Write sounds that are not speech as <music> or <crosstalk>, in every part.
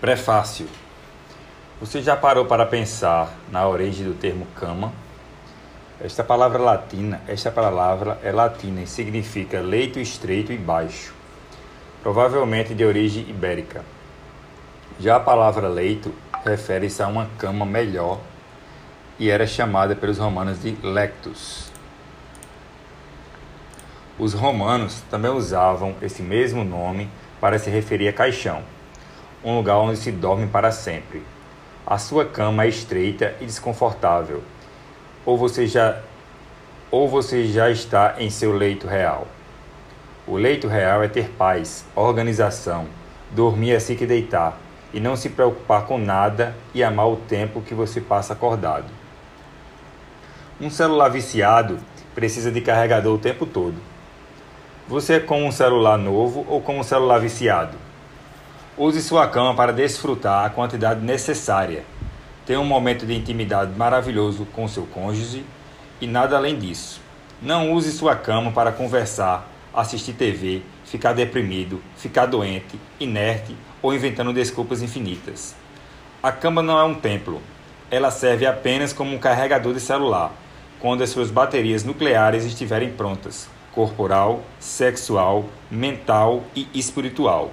Prefácio. Você já parou para pensar na origem do termo cama? Esta palavra latina, esta palavra é latina e significa leito estreito e baixo, provavelmente de origem ibérica. Já a palavra leito refere-se a uma cama melhor e era chamada pelos romanos de lectus. Os romanos também usavam esse mesmo nome para se referir a caixão um lugar onde se dorme para sempre. A sua cama é estreita e desconfortável, ou você já ou você já está em seu leito real. O leito real é ter paz, organização, dormir assim que deitar e não se preocupar com nada e amar o tempo que você passa acordado. Um celular viciado precisa de carregador o tempo todo. Você é como um celular novo ou como um celular viciado? Use sua cama para desfrutar a quantidade necessária. Tenha um momento de intimidade maravilhoso com seu cônjuge e nada além disso. Não use sua cama para conversar, assistir TV, ficar deprimido, ficar doente, inerte ou inventando desculpas infinitas. A cama não é um templo. Ela serve apenas como um carregador de celular, quando as suas baterias nucleares estiverem prontas corporal, sexual, mental e espiritual.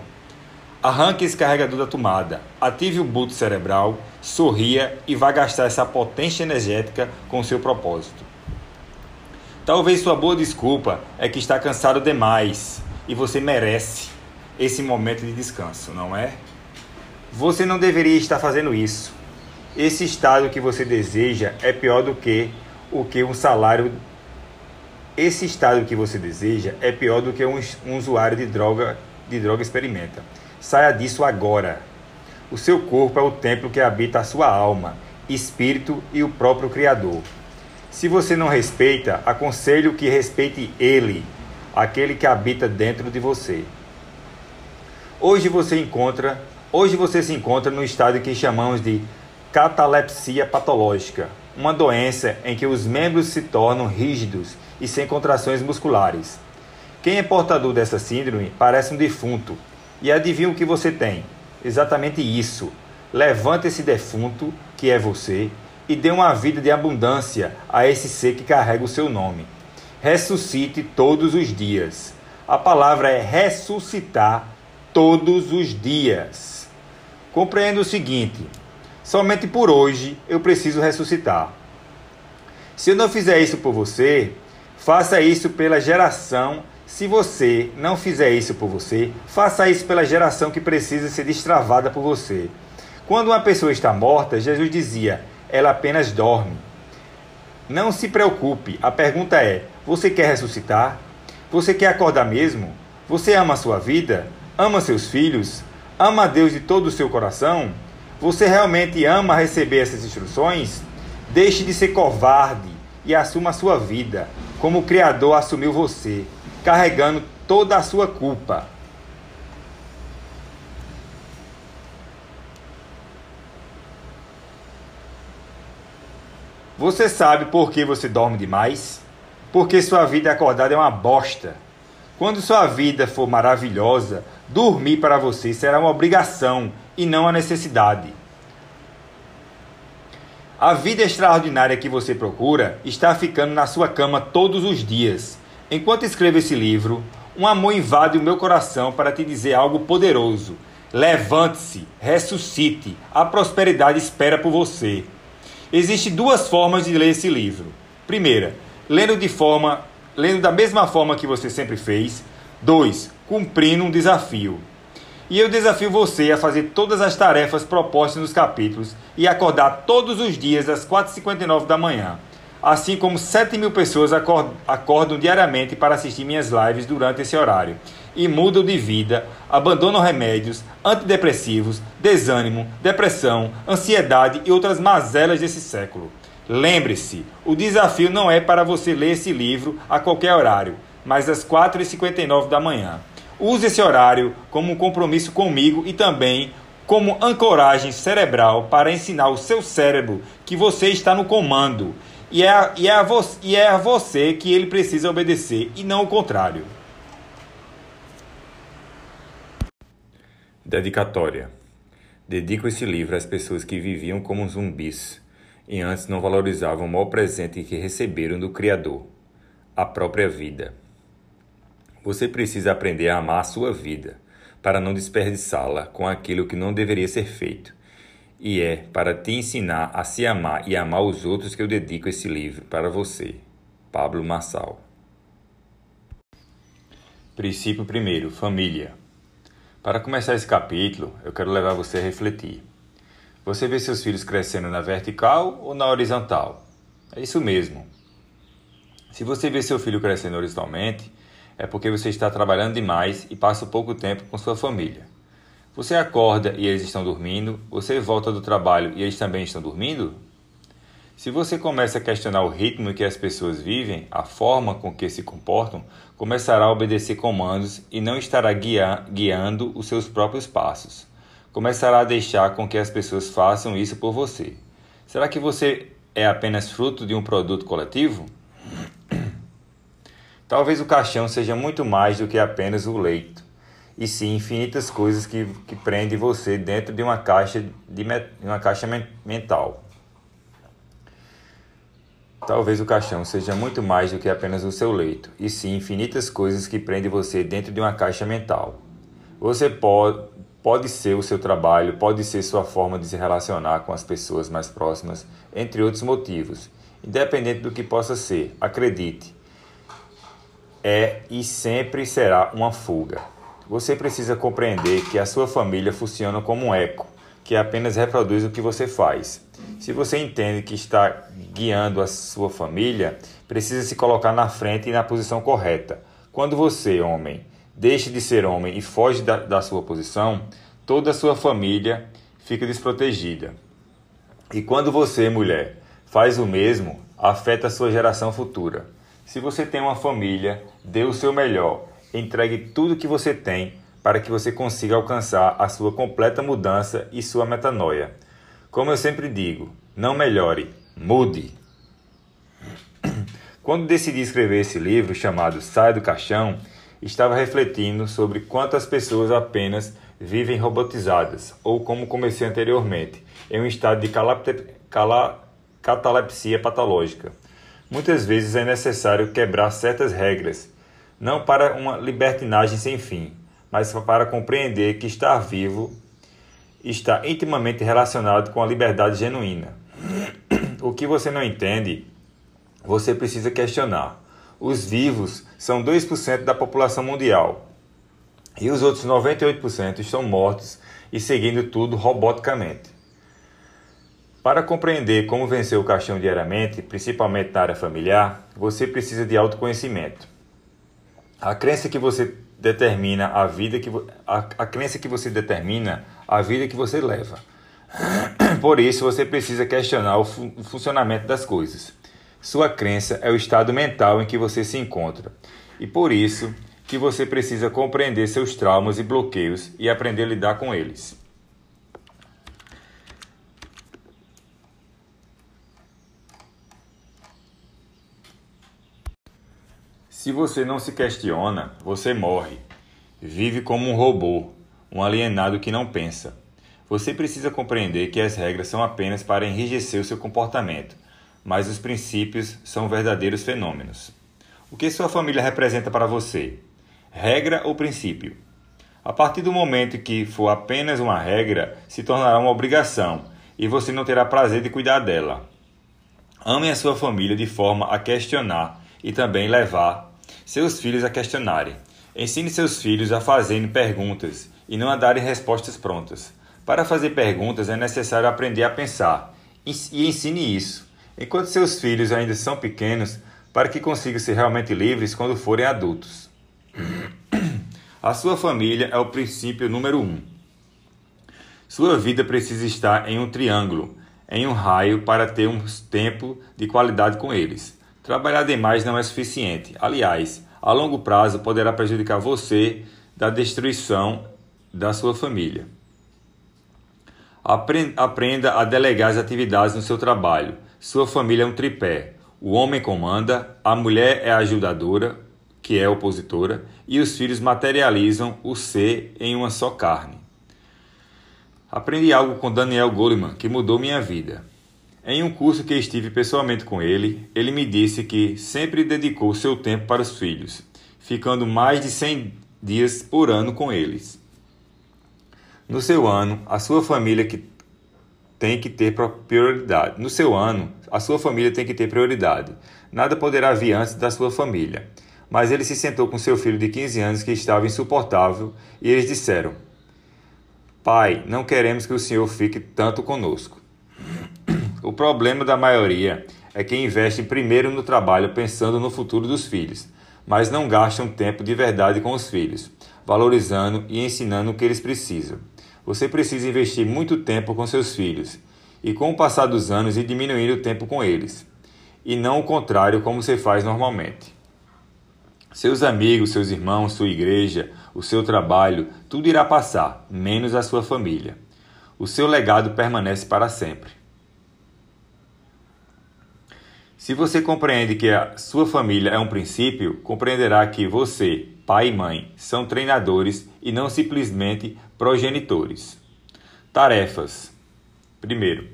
Arranque esse carregador da tomada, ative o boot cerebral, sorria e vá gastar essa potência energética com seu propósito. Talvez sua boa desculpa é que está cansado demais e você merece esse momento de descanso, não é? Você não deveria estar fazendo isso. Esse estado que você deseja é pior do que o que um salário. Esse estado que você deseja é pior do que um, usuário de droga, de droga experimenta. Saia disso agora. O seu corpo é o templo que habita a sua alma, espírito e o próprio Criador. Se você não respeita, aconselho que respeite ele, aquele que habita dentro de você. Hoje você encontra, hoje você se encontra no estado que chamamos de catalepsia patológica, uma doença em que os membros se tornam rígidos e sem contrações musculares. Quem é portador dessa síndrome parece um defunto, e adivinha o que você tem? Exatamente isso. Levante esse defunto, que é você, e dê uma vida de abundância a esse ser que carrega o seu nome. Ressuscite todos os dias. A palavra é ressuscitar todos os dias. Compreenda o seguinte: somente por hoje eu preciso ressuscitar. Se eu não fizer isso por você, faça isso pela geração se você não fizer isso por você, faça isso pela geração que precisa ser destravada por você. Quando uma pessoa está morta, Jesus dizia: ela apenas dorme. Não se preocupe, a pergunta é: você quer ressuscitar? Você quer acordar mesmo? Você ama a sua vida? Ama seus filhos? Ama a Deus de todo o seu coração? Você realmente ama receber essas instruções? Deixe de ser covarde e assuma a sua vida, como o Criador assumiu você carregando toda a sua culpa. Você sabe por que você dorme demais? Porque sua vida acordada é uma bosta. Quando sua vida for maravilhosa, dormir para você será uma obrigação e não uma necessidade. A vida extraordinária que você procura está ficando na sua cama todos os dias Enquanto escrevo esse livro, um amor invade o meu coração para te dizer algo poderoso. Levante-se, ressuscite, a prosperidade espera por você. Existem duas formas de ler esse livro. Primeira, lendo de forma, lendo da mesma forma que você sempre fez. Dois, cumprindo um desafio. E eu desafio você a fazer todas as tarefas propostas nos capítulos e acordar todos os dias às 4h59 da manhã assim como 7 mil pessoas acordam diariamente para assistir minhas lives durante esse horário e mudam de vida, abandonam remédios, antidepressivos, desânimo, depressão, ansiedade e outras mazelas desse século. Lembre-se, o desafio não é para você ler esse livro a qualquer horário, mas às 4h59 da manhã. Use esse horário como um compromisso comigo e também como ancoragem cerebral para ensinar o seu cérebro que você está no comando e é, e, é a e é a você que ele precisa obedecer e não o contrário. Dedicatória. Dedico esse livro às pessoas que viviam como zumbis e antes não valorizavam o maior presente que receberam do Criador, a própria vida. Você precisa aprender a amar a sua vida, para não desperdiçá-la com aquilo que não deveria ser feito. E é para te ensinar a se amar e amar os outros que eu dedico esse livro para você. Pablo Massal. Princípio primeiro: família. Para começar esse capítulo, eu quero levar você a refletir. Você vê seus filhos crescendo na vertical ou na horizontal? É isso mesmo. Se você vê seu filho crescendo horizontalmente, é porque você está trabalhando demais e passa pouco tempo com sua família. Você acorda e eles estão dormindo, você volta do trabalho e eles também estão dormindo? Se você começa a questionar o ritmo que as pessoas vivem, a forma com que se comportam, começará a obedecer comandos e não estará guia guiando os seus próprios passos. Começará a deixar com que as pessoas façam isso por você. Será que você é apenas fruto de um produto coletivo? <clears throat> Talvez o caixão seja muito mais do que apenas o leito, e sim infinitas coisas que, que prendem você dentro de uma caixa, de, uma caixa mental. Talvez o caixão seja muito mais do que apenas o seu leito, e sim infinitas coisas que prendem você dentro de uma caixa mental. Você pode, pode ser o seu trabalho, pode ser sua forma de se relacionar com as pessoas mais próximas, entre outros motivos. Independente do que possa ser, acredite, é e sempre será uma fuga. Você precisa compreender que a sua família funciona como um eco, que apenas reproduz o que você faz. Se você entende que está guiando a sua família, precisa se colocar na frente e na posição correta. Quando você, homem, deixa de ser homem e foge da, da sua posição, toda a sua família fica desprotegida. E quando você, mulher, faz o mesmo, afeta a sua geração futura. Se você tem uma família, dê o seu melhor, entregue tudo que você tem para que você consiga alcançar a sua completa mudança e sua metanoia. Como eu sempre digo, não melhore, mude. <clears throat> Quando decidi escrever esse livro chamado Sai do Caixão, estava refletindo sobre quantas pessoas apenas vivem robotizadas, ou como comecei anteriormente, em um estado de catalepsia patológica. Muitas vezes é necessário quebrar certas regras, não para uma libertinagem sem fim, mas para compreender que estar vivo está intimamente relacionado com a liberdade genuína. <clears throat> O que você não entende, você precisa questionar. Os vivos são 2% da população mundial e os outros 98% estão mortos e seguindo tudo roboticamente. Para compreender como vencer o caixão diariamente, principalmente na área familiar, você precisa de autoconhecimento. A crença que você determina a vida que a, a crença que você determina a vida que você leva. <clears throat> Por isso, você precisa questionar o, fu o funcionamento das coisas. Sua crença é o estado mental em que você se encontra. E por isso que você precisa compreender seus traumas e bloqueios e aprender a lidar com eles. Se você não se questiona, você morre. Vive como um robô, um alienado que não pensa. Você precisa compreender que as regras são apenas para enrijecer o seu comportamento, mas os princípios são verdadeiros fenômenos. O que sua família representa para você? Regra ou princípio? A partir do momento que for apenas uma regra, se tornará uma obrigação e você não terá prazer de cuidar dela. Ame a sua família de forma a questionar e também levar seus filhos a questionarem. Ensine seus filhos a fazerem perguntas e não a darem respostas prontas. Para fazer perguntas é necessário aprender a pensar e ensine isso, enquanto seus filhos ainda são pequenos, para que consigam ser realmente livres quando forem adultos. <clears throat> A sua família é o princípio número um. Sua vida precisa estar em um triângulo, em um raio, para ter um tempo de qualidade com eles. Trabalhar demais não é suficiente. Aliás, a longo prazo poderá prejudicar você da destruição da sua família. Aprenda a delegar as atividades no seu trabalho. Sua família é um tripé. O homem comanda, a mulher é a ajudadora, que é opositora, e os filhos materializam o ser em uma só carne. Aprendi algo com Daniel Goleman que mudou minha vida. Em um curso que estive pessoalmente com ele, ele me disse que sempre dedicou seu tempo para os filhos, ficando mais de 100 dias por ano com eles. No seu ano, a sua família que tem que ter prioridade. No seu ano, a sua família tem que ter prioridade. Nada poderá vir antes da sua família. Mas ele se sentou com seu filho de 15 anos que estava insuportável e eles disseram: Pai, não queremos que o senhor fique tanto conosco. O problema da maioria é que investem primeiro no trabalho pensando no futuro dos filhos, mas não gastam tempo de verdade com os filhos, valorizando e ensinando o que eles precisam. Você precisa investir muito tempo com seus filhos e, com o passar dos anos, ir diminuindo o tempo com eles, e não o contrário, como você faz normalmente. Seus amigos, seus irmãos, sua igreja, o seu trabalho, tudo irá passar, menos a sua família. O seu legado permanece para sempre. Se você compreende que a sua família é um princípio, compreenderá que você, pai e mãe, são treinadores e não simplesmente progenitores. Tarefas: Primeiro,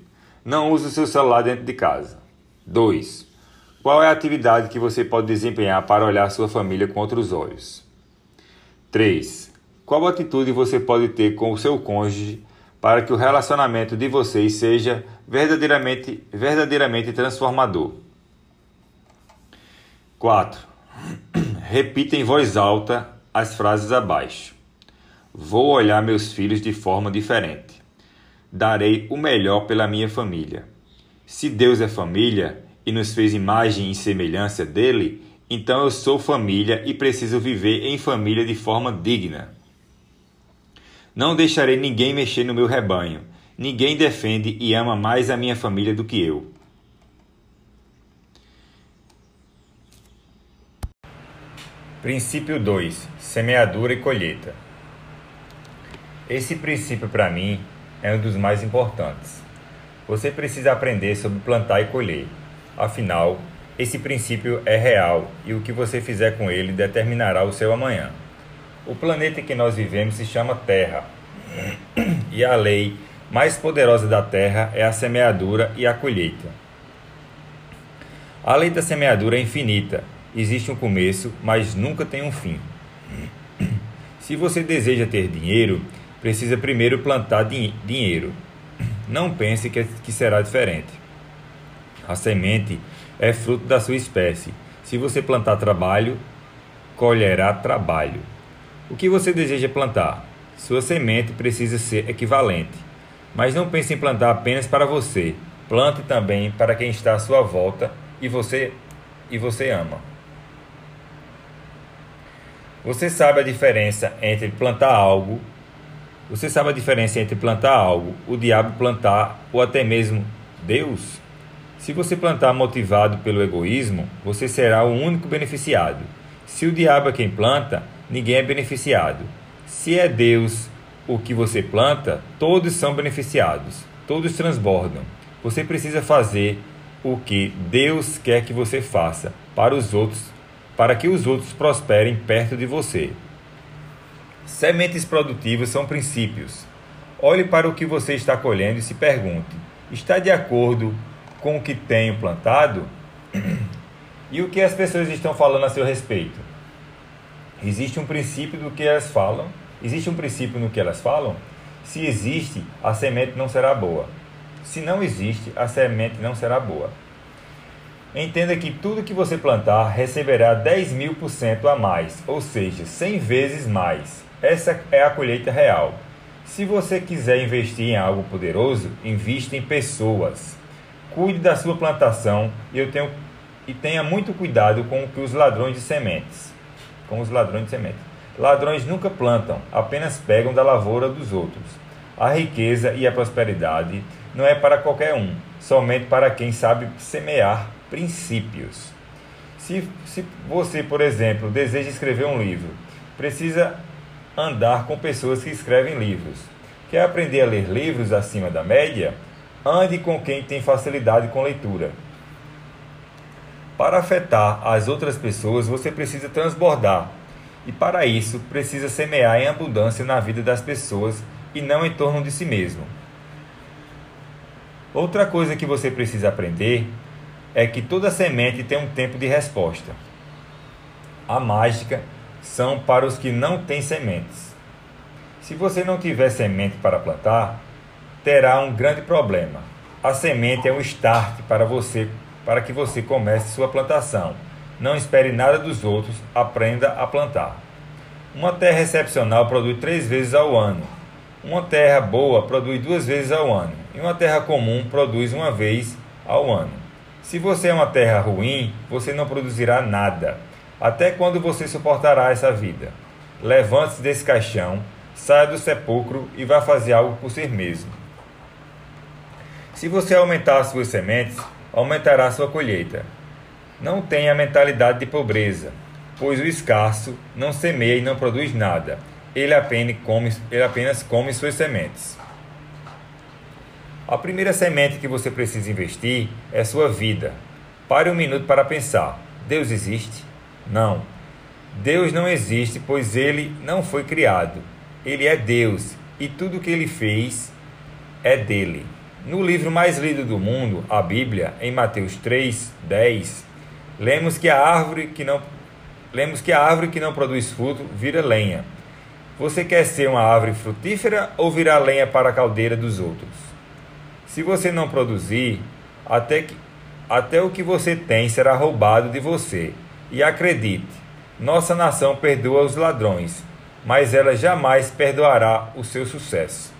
não use o seu celular dentro de casa. 2. Qual é a atividade que você pode desempenhar para olhar sua família com outros olhos? 3. Qual atitude você pode ter com o seu cônjuge para que o relacionamento de vocês seja verdadeiramente, verdadeiramente transformador? 4. Repita em voz alta as frases abaixo. Vou olhar meus filhos de forma diferente. Darei o melhor pela minha família. Se Deus é família e nos fez imagem e semelhança dele, então eu sou família e preciso viver em família de forma digna. Não deixarei ninguém mexer no meu rebanho. Ninguém defende e ama mais a minha família do que eu. Princípio 2: Semeadura e colheita. Esse princípio, para mim, é um dos mais importantes. Você precisa aprender sobre plantar e colher. Afinal, esse princípio é real e o que você fizer com ele determinará o seu amanhã. O planeta em que nós vivemos se chama Terra. E a lei mais poderosa da Terra é a semeadura e a colheita. A lei da semeadura é infinita. Existe um começo, mas nunca tem um fim. Se você deseja ter dinheiro, precisa primeiro plantar din dinheiro. Não pense que, que será diferente. A semente é fruto da sua espécie. Se você plantar trabalho, colherá trabalho. O que você deseja plantar? Sua semente precisa ser equivalente. Mas não pense em plantar apenas para você. Plante também para quem está à sua volta e você e você ama. Você sabe a diferença entre plantar algo você sabe a diferença entre plantar algo, o diabo plantar ou até mesmo Deus? Se você plantar motivado pelo egoísmo, você será o único beneficiado. Se o diabo é quem planta, ninguém é beneficiado. Se é Deus o que você planta, todos são beneficiados, todos transbordam. Você precisa fazer o que Deus quer que você faça para os outros, para que os outros prosperem perto de você. Sementes produtivas são princípios. Olhe para o que você está colhendo e se pergunte: está de acordo com o que tenho plantado? e o que as pessoas estão falando a seu respeito? Existe um princípio do que elas falam? Existe um princípio no que elas falam? Se existe, a semente não será boa. Se não existe, a semente não será boa. Entenda que tudo que você plantar receberá 10 mil por cento a mais, ou seja, 100 vezes mais. Essa é a colheita real. Se você quiser investir em algo poderoso, invista em pessoas. Cuide da sua plantação e, tenho, e tenha muito cuidado com os ladrões de sementes. Com os ladrões de sementes. Ladrões nunca plantam, apenas pegam da lavoura dos outros. A riqueza e a prosperidade não é para qualquer um, somente para quem sabe semear princípios. Se, se você, por exemplo, deseja escrever um livro, precisa andar com pessoas que escrevem livros. Quer aprender a ler livros acima da média? Ande com quem tem facilidade com leitura. Para afetar as outras pessoas, você precisa transbordar. E para isso, precisa semear em abundância na vida das pessoas e não em torno de si mesmo. Outra coisa que você precisa aprender é que toda semente tem um tempo de resposta. A mágica são para os que não têm sementes. Se você não tiver semente para plantar, terá um grande problema. A semente é um start para você, para que você comece sua plantação. Não espere nada dos outros, aprenda a plantar. Uma terra excepcional produz três vezes ao ano. Uma terra boa produz duas vezes ao ano. E uma terra comum produz uma vez ao ano. Se você é uma terra ruim, você não produzirá nada. Até quando você suportará essa vida? Levante-se desse caixão, saia do sepulcro e vá fazer algo por si mesmo. Se você aumentar as suas sementes, aumentará sua colheita. Não tenha a mentalidade de pobreza, pois o escasso não semeia e não produz nada. Ele apenas come, ele apenas come suas sementes. A primeira semente que você precisa investir é sua vida. Pare um minuto para pensar: Deus existe? Não. Deus não existe, pois ele não foi criado. Ele é Deus e tudo que ele fez é dele. No livro mais lido do mundo, a Bíblia, em Mateus 3, 10, lemos que a árvore que não lemos que a árvore que não produz fruto vira lenha. Você quer ser uma árvore frutífera ou virar lenha para a caldeira dos outros? Se você não produzir, até, que, até o que você tem será roubado de você. E acredite, nossa nação perdoa os ladrões, mas ela jamais perdoará o seu sucesso.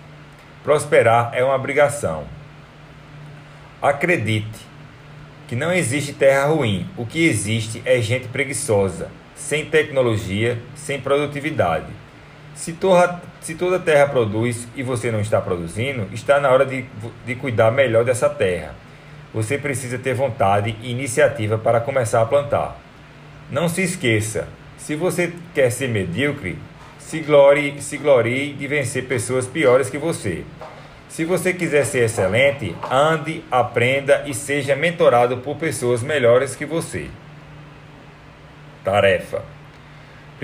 Prosperar é uma obrigação. Acredite que não existe terra ruim. O que existe é gente preguiçosa, sem tecnologia, sem produtividade. Se, torra, se toda terra produz e você não está produzindo, está na hora de, de cuidar melhor dessa terra. Você precisa ter vontade e iniciativa para começar a plantar. Não se esqueça, se você quer ser medíocre, se glorie, se glorie de vencer pessoas piores que você. Se você quiser ser excelente, ande, aprenda e seja mentorado por pessoas melhores que você. Tarefa: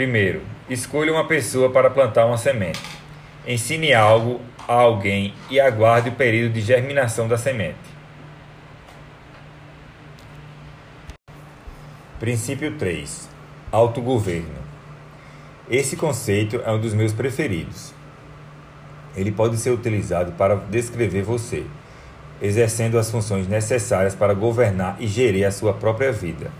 Primeiro, escolha uma pessoa para plantar uma semente. Ensine algo a alguém e aguarde o período de germinação da semente. Princípio 3: Autogoverno. Esse conceito é um dos meus preferidos. Ele pode ser utilizado para descrever você, exercendo as funções necessárias para governar e gerir a sua própria vida.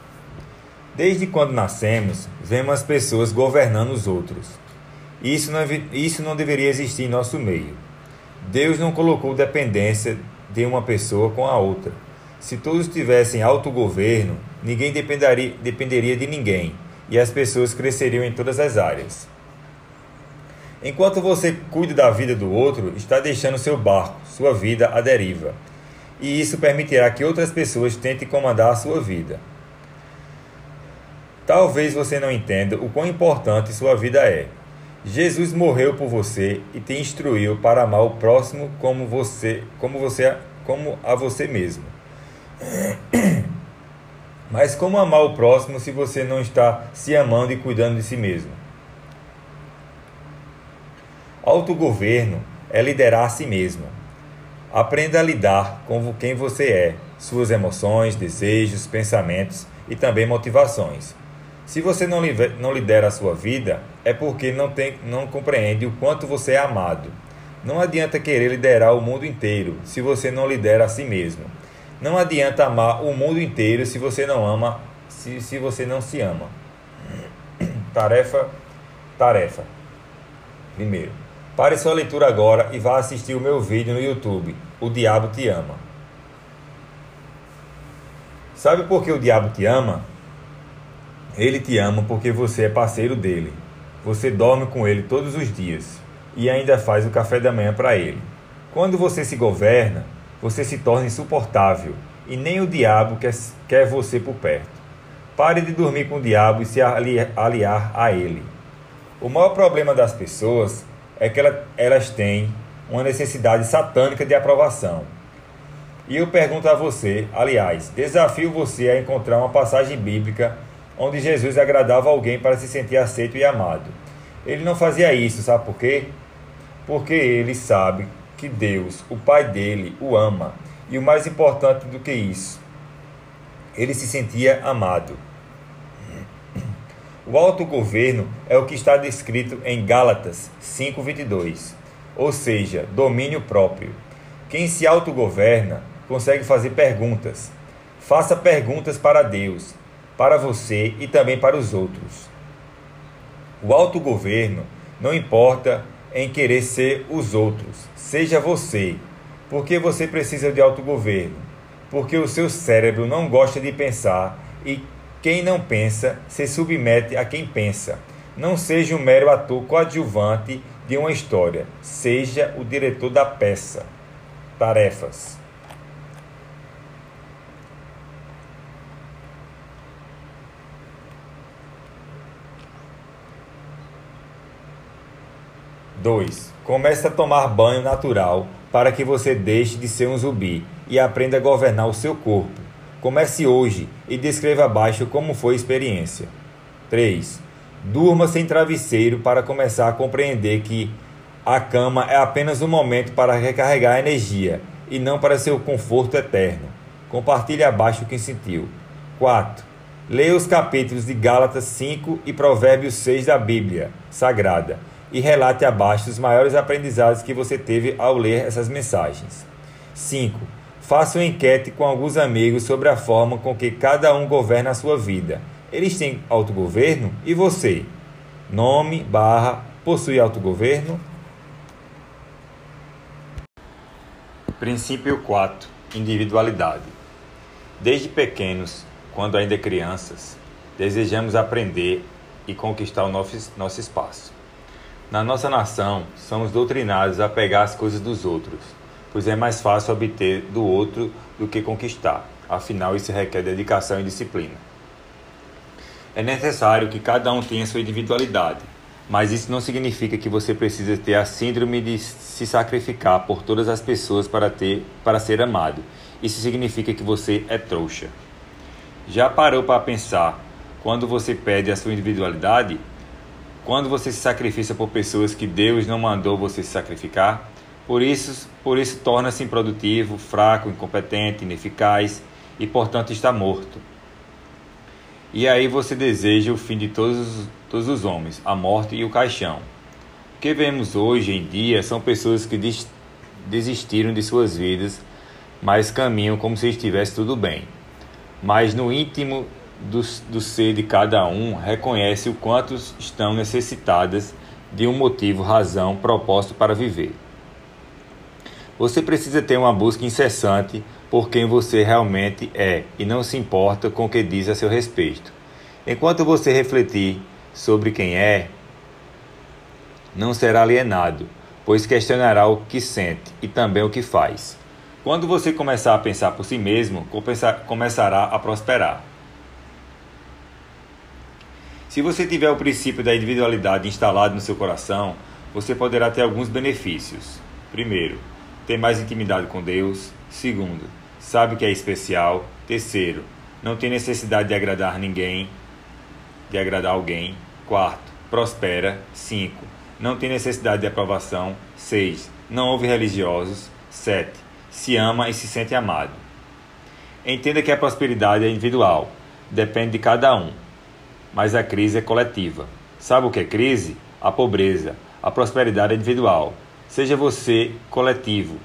Desde quando nascemos, vemos as pessoas governando os outros. Isso não, isso não deveria existir em nosso meio. Deus não colocou dependência de uma pessoa com a outra. Se todos tivessem autogoverno, ninguém dependeria, dependeria de ninguém e as pessoas cresceriam em todas as áreas. Enquanto você cuida da vida do outro, está deixando seu barco, sua vida à deriva. E isso permitirá que outras pessoas tentem comandar a sua vida. Talvez você não entenda o quão importante sua vida é. Jesus morreu por você e te instruiu para amar o próximo como você, como você, como a você mesmo. <clears throat> Mas como amar o próximo se você não está se amando e cuidando de si mesmo? Autogoverno é liderar a si mesmo. Aprenda a lidar com quem você é, suas emoções, desejos, pensamentos e também motivações. Se você não lidera a sua vida, é porque não, tem, não compreende o quanto você é amado. Não adianta querer liderar o mundo inteiro se você não lidera a si mesmo. Não adianta amar o mundo inteiro se você não ama, se, se você não se ama. <clears throat> Tarefa, tarefa. Primeiro, pare sua leitura agora e vá assistir o meu vídeo no YouTube. O Diabo Te Ama. Sabe por que o diabo te ama? Ele te ama porque você é parceiro dele. Você dorme com ele todos os dias e ainda faz o café da manhã para ele. Quando você se governa, você se torna insuportável e nem o diabo quer, quer você por perto. Pare de dormir com o diabo e se aliar a ele. O maior problema das pessoas é que elas têm uma necessidade satânica de aprovação. E eu pergunto a você, aliás, desafio você a encontrar uma passagem bíblica onde Jesus agradava alguém para se sentir aceito e amado. Ele não fazia isso, sabe por quê? porque ele sabe que Deus, o Pai dele, o ama. E o mais importante do que isso, ele se sentia amado. O autogoverno é o que está descrito em Gálatas 5:22, ou seja, domínio próprio. Quem se autogoverna consegue fazer perguntas. Faça perguntas para Deus, para você e também para os outros. O autogoverno não importa em querer ser os outros, seja você. Porque você precisa de autogoverno? Porque o seu cérebro não gosta de pensar e quem não pensa se submete a quem pensa. Não seja um mero ator coadjuvante de uma história, seja o diretor da peça. Tarefas. Dois. Comece a tomar banho natural para que você deixe de ser um zumbi e aprenda a governar o seu corpo. Comece hoje e descreva abaixo como foi a experiência. 3. Durma sem travesseiro para começar a compreender que a cama é apenas um momento para recarregar a energia e não para seu conforto eterno. Compartilhe abaixo o que sentiu. 4. Leia os capítulos de Gálatas 5 e Provérbios 6 da Bíblia Sagrada e relate abaixo os maiores aprendizados que você teve ao ler essas mensagens. 5. Faça uma enquete com alguns amigos sobre a forma com que cada um governa a sua vida. Eles têm autogoverno? E você? Nome, barra, possui autogoverno? Princípio 4. Individualidade. Desde pequenos, quando ainda crianças, desejamos aprender e conquistar o nosso, nosso espaço. Na nossa nação, somos doutrinados a pegar as coisas dos outros pois é mais fácil obter do outro do que conquistar. Afinal, isso requer dedicação e disciplina. É necessário que cada um tenha sua individualidade, mas isso não significa que você precisa ter a síndrome de se sacrificar por todas as pessoas para ter para ser amado. Isso significa que você é trouxa. Já parou para pensar quando você perde a sua individualidade? Quando você se sacrifica por pessoas que Deus não mandou você se sacrificar? Por isso, por isso torna-se improdutivo, fraco, incompetente, ineficaz e, portanto, está morto. E aí você deseja o fim de todos, todos os homens, a morte e o caixão. O que vemos hoje em dia são pessoas que desistiram de suas vidas, mas caminham como se estivesse tudo bem. Mas no íntimo do, do ser de cada um, reconhece o quanto estão necessitadas de um motivo, razão, propósito para viver. Você precisa ter uma busca incessante por quem você realmente é e não se importa com o que diz a seu respeito. Enquanto você refletir sobre quem é, não será alienado, pois questionará o que sente e também o que faz. Quando você começar a pensar por si mesmo, começará a prosperar. Se você tiver o princípio da individualidade instalado no seu coração, você poderá ter alguns benefícios. Primeiro, tem mais intimidade com Deus. Segundo, sabe que é especial. Terceiro, não tem necessidade de agradar ninguém, de agradar alguém. Quarto, prospera. Cinco, não tem necessidade de aprovação. Seis, não houve religiosos. Sete, se ama e se sente amado. Entenda que a prosperidade é individual, depende de cada um, mas a crise é coletiva. Sabe o que é crise? A pobreza. A prosperidade individual. Seja você coletivo.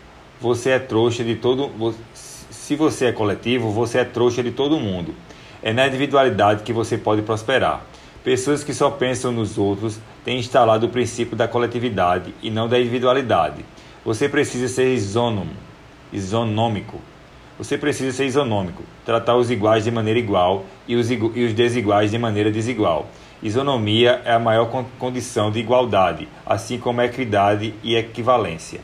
Você é trouxa de todo. Se você é coletivo, você é trouxa de todo mundo. É na individualidade que você pode prosperar. Pessoas que só pensam nos outros têm instalado o princípio da coletividade e não da individualidade. Você precisa ser isonômico. Você precisa ser isonômico, tratar os iguais de maneira igual e os, e os desiguais de maneira desigual. Isonomia é a maior condição de igualdade, assim como equidade e equivalência.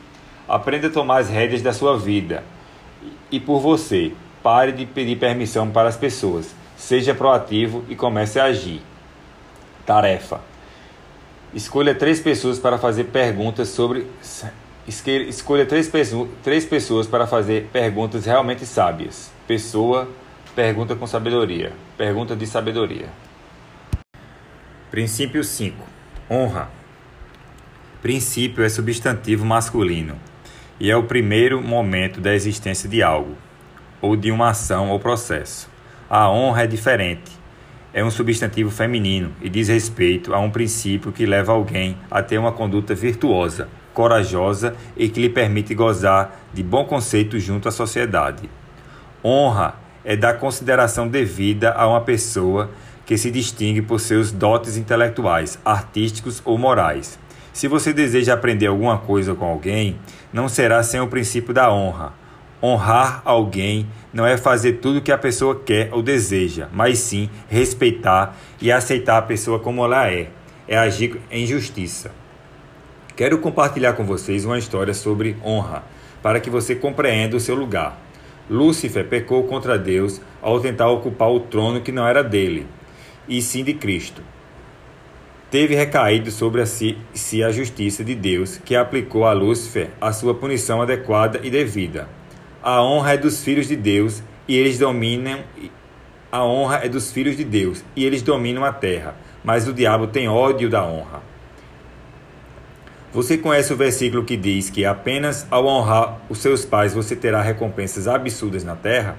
Aprenda a tomar as rédeas da sua vida. E por você, pare de pedir permissão para as pessoas. Seja proativo e comece a agir. Tarefa: Escolha três pessoas para fazer perguntas sobre. Escolha três, três pessoas para fazer perguntas realmente sábias. Pessoa, pergunta com sabedoria. Pergunta de sabedoria. Princípio 5. Honra. Princípio é substantivo masculino e é o primeiro momento da existência de algo, ou de uma ação ou processo. A honra é diferente. É um substantivo feminino e diz respeito a um princípio que leva alguém a ter uma conduta virtuosa, corajosa e que lhe permite gozar de bom conceito junto à sociedade. Honra é dar consideração devida a uma pessoa que se distingue por seus dotes intelectuais, artísticos ou morais. Se você deseja aprender alguma coisa com alguém, não será sem o princípio da honra. Honrar alguém não é fazer tudo o que a pessoa quer ou deseja, mas sim respeitar e aceitar a pessoa como ela é. É agir em justiça. Quero compartilhar com vocês uma história sobre honra, para que você compreenda o seu lugar. Lúcifer pecou contra Deus ao tentar ocupar o trono que não era dele, e sim de Cristo teve recaído sobre si, si a justiça de Deus, que aplicou a Lúcifer a sua punição adequada e devida. A honra é dos filhos de Deus e eles dominam a honra é dos filhos de Deus e eles dominam a terra, mas o diabo tem ódio da honra. Você conhece o versículo que diz que apenas ao honrar os seus pais você terá recompensas absurdas na terra?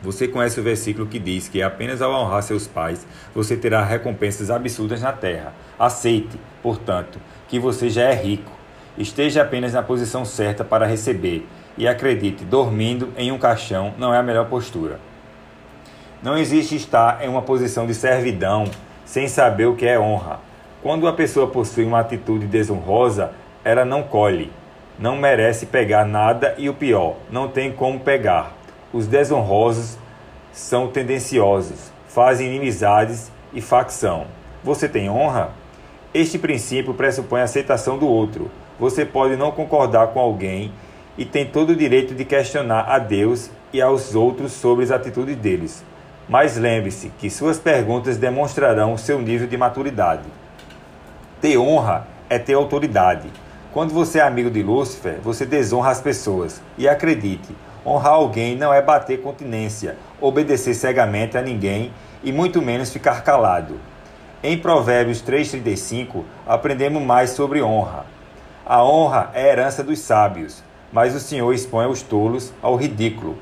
Você conhece o versículo que diz que apenas ao honrar seus pais você terá recompensas absurdas na terra. Aceite, portanto, que você já é rico. Esteja apenas na posição certa para receber e acredite, dormindo em um caixão não é a melhor postura. Não existe estar em uma posição de servidão sem saber o que é honra. Quando uma pessoa possui uma atitude desonrosa, ela não colhe, não merece pegar nada e o pior, não tem como pegar. Os desonrosos são tendenciosos, fazem inimizades e facção. Você tem honra? Este princípio pressupõe a aceitação do outro. Você pode não concordar com alguém e tem todo o direito de questionar a Deus e aos outros sobre as atitudes deles. Mas lembre-se que suas perguntas demonstrarão seu nível de maturidade. Ter honra é ter autoridade. Quando você é amigo de Lúcifer, você desonra as pessoas. E acredite, Honrar alguém não é bater continência, obedecer cegamente a ninguém e muito menos ficar calado. Em Provérbios 3,35 aprendemos mais sobre honra. A honra é a herança dos sábios, mas o Senhor expõe os tolos ao ridículo.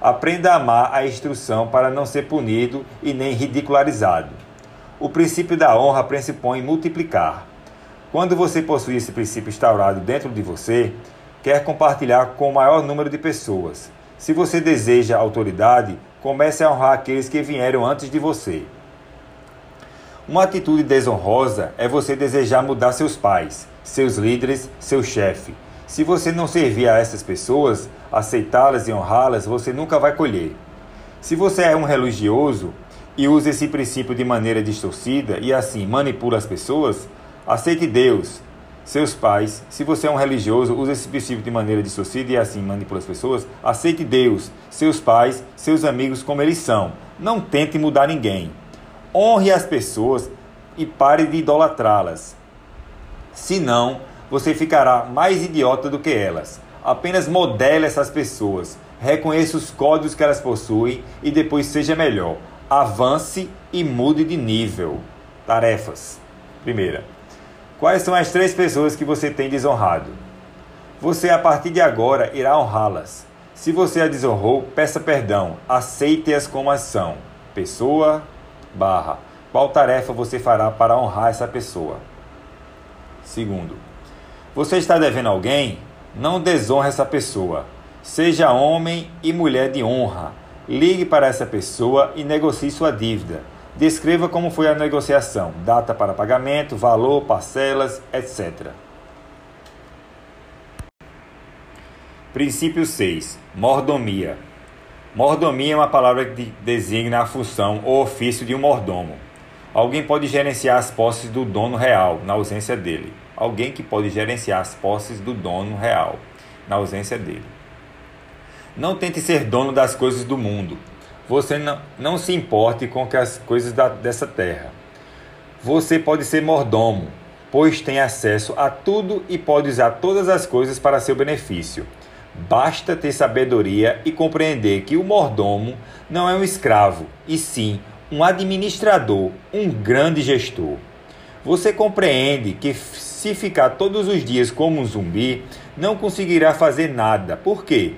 Aprenda a amar a instrução para não ser punido e nem ridicularizado. O princípio da honra pressupõe multiplicar. Quando você possui esse princípio instaurado dentro de você, quer compartilhar com o maior número de pessoas. Se você deseja autoridade, comece a honrar aqueles que vieram antes de você. Uma atitude desonrosa é você desejar mudar seus pais, seus líderes, seu chefe. Se você não servir a essas pessoas, aceitá-las e honrá-las, você nunca vai colher. Se você é um religioso e usa esse princípio de maneira distorcida e assim manipula as pessoas, aceite Deus, seus pais, se você é um religioso, use esse princípio de maneira distorcida e assim manipula as pessoas, aceite Deus, seus pais, seus amigos como eles são. Não tente mudar ninguém. Honre as pessoas e pare de idolatrá-las. Senão, você ficará mais idiota do que elas. Apenas modele essas pessoas. Reconheça os códigos que elas possuem e depois seja melhor. Avance e mude de nível. Tarefas. Primeira, Quais são as três pessoas que você tem desonrado? Você, a partir de agora, irá honrá-las. Se você a desonrou, peça perdão, aceite-as como ação. Pessoa, barra. Qual tarefa você fará para honrar essa pessoa? Segundo, você está devendo alguém? Não desonre essa pessoa. Seja homem e mulher de honra. Ligue para essa pessoa e negocie sua dívida. Descreva como foi a negociação, data para pagamento, valor, parcelas, etc. Princípio 6. Mordomia. Mordomia é uma palavra que designa a função ou ofício de um mordomo. Alguém pode gerenciar as posses do dono real, na ausência dele. Alguém que pode gerenciar as posses do dono real, na ausência dele. Não tente ser dono das coisas do mundo. Você não, não se importe com as coisas da, dessa terra. Você pode ser mordomo, pois tem acesso a tudo e pode usar todas as coisas para seu benefício. Basta ter sabedoria e compreender que o mordomo não é um escravo, e sim um administrador, um grande gestor. Você compreende que se ficar todos os dias como um zumbi, não conseguirá fazer nada. Por quê?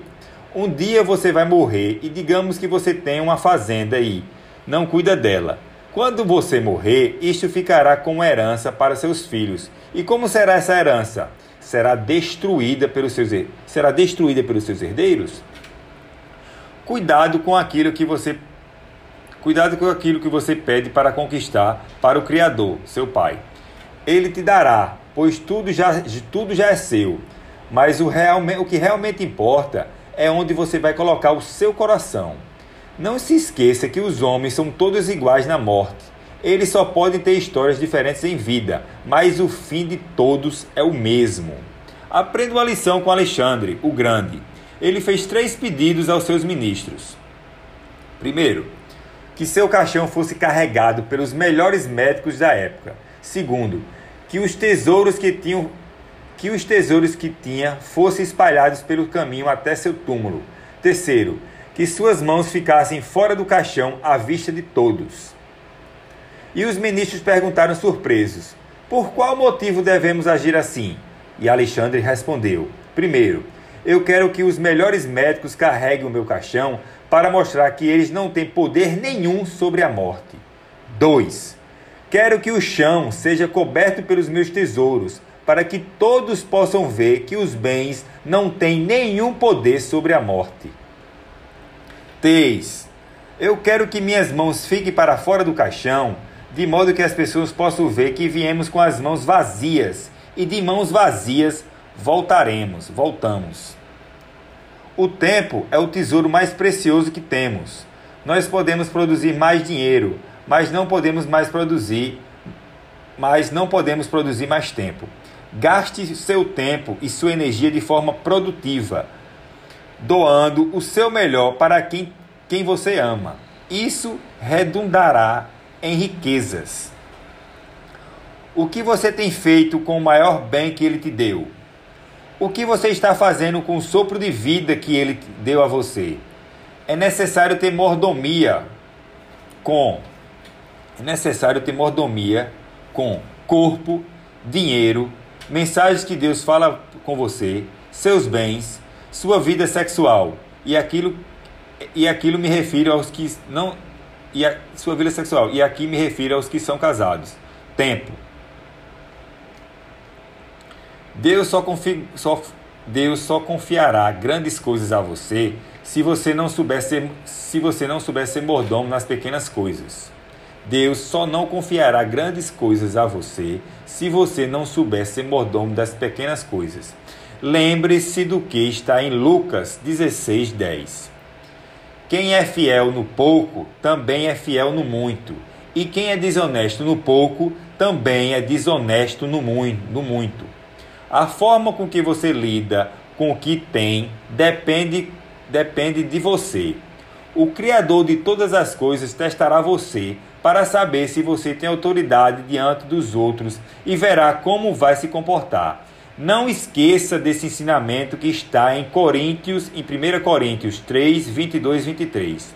Um dia você vai morrer e digamos que você tem uma fazenda aí, não cuida dela. Quando você morrer, isto ficará como herança para seus filhos. E como será essa herança? Será destruída pelos seus, será destruída pelos seus herdeiros? Cuidado com aquilo que você Cuidado com aquilo que você pede para conquistar para o Criador, seu Pai. Ele te dará, pois tudo já, tudo já é seu. Mas o, real, o que realmente importa é onde você vai colocar o seu coração. Não se esqueça que os homens são todos iguais na morte. Eles só podem ter histórias diferentes em vida, mas o fim de todos é o mesmo. Aprenda uma lição com Alexandre, o Grande. Ele fez três pedidos aos seus ministros. Primeiro, que seu caixão fosse carregado pelos melhores médicos da época. Segundo, que os tesouros que tinham que os tesouros que tinha fossem espalhados pelo caminho até seu túmulo. Terceiro, que suas mãos ficassem fora do caixão à vista de todos. E os ministros perguntaram surpresos: Por qual motivo devemos agir assim? E Alexandre respondeu: Primeiro, eu quero que os melhores médicos carreguem o meu caixão para mostrar que eles não têm poder nenhum sobre a morte. 2. Quero que o chão seja coberto pelos meus tesouros, para que todos possam ver que os bens não têm nenhum poder sobre a morte. 3. Eu quero que minhas mãos fiquem para fora do caixão, de modo que as pessoas possam ver que viemos com as mãos vazias, e de mãos vazias voltaremos, voltamos. O tempo é o tesouro mais precioso que temos. Nós podemos produzir mais dinheiro, mas não podemos mais produzir, mas não podemos produzir mais tempo. Gaste seu tempo e sua energia de forma produtiva, doando o seu melhor para quem, quem você ama. Isso redundará em riquezas. O que você tem feito com o maior bem que ele te deu? O que você está fazendo com o sopro de vida que ele deu a você? É necessário ter mordomia com é necessário ter mordomia com corpo, dinheiro, mensagens que Deus fala com você, seus bens, sua vida sexual e aquilo e aquilo me refiro aos que não e a sua vida sexual e aqui me refiro aos que são casados. Tempo, Deus só, confi só, Deus só confiará grandes coisas a você se você não souber ser, se você não souber ser mordomo nas pequenas coisas. Deus só não confiará grandes coisas a você se você não souber ser mordomo das pequenas coisas. Lembre-se do que está em Lucas 16, 10. Quem é fiel no pouco também é fiel no muito, e quem é desonesto no pouco também é desonesto no muito. No muito. A forma com que você lida com o que tem depende, depende de você. O Criador de todas as coisas testará você para saber se você tem autoridade diante dos outros e verá como vai se comportar. Não esqueça desse ensinamento que está em Coríntios, em 1 Coríntios 3, 22 23.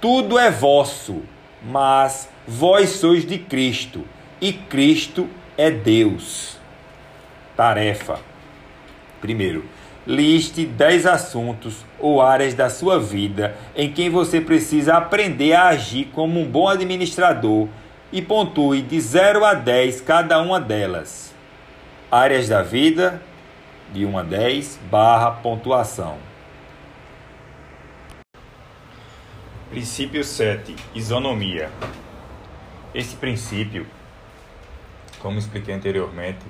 Tudo é vosso, mas vós sois de Cristo, e Cristo é Deus. Tarefa: Primeiro, liste 10 assuntos ou áreas da sua vida em que você precisa aprender a agir como um bom administrador e pontue de 0 a 10 cada uma delas. Áreas da vida, de 1 a 10, barra pontuação. Princípio 7. Isonomia. Esse princípio, como expliquei anteriormente,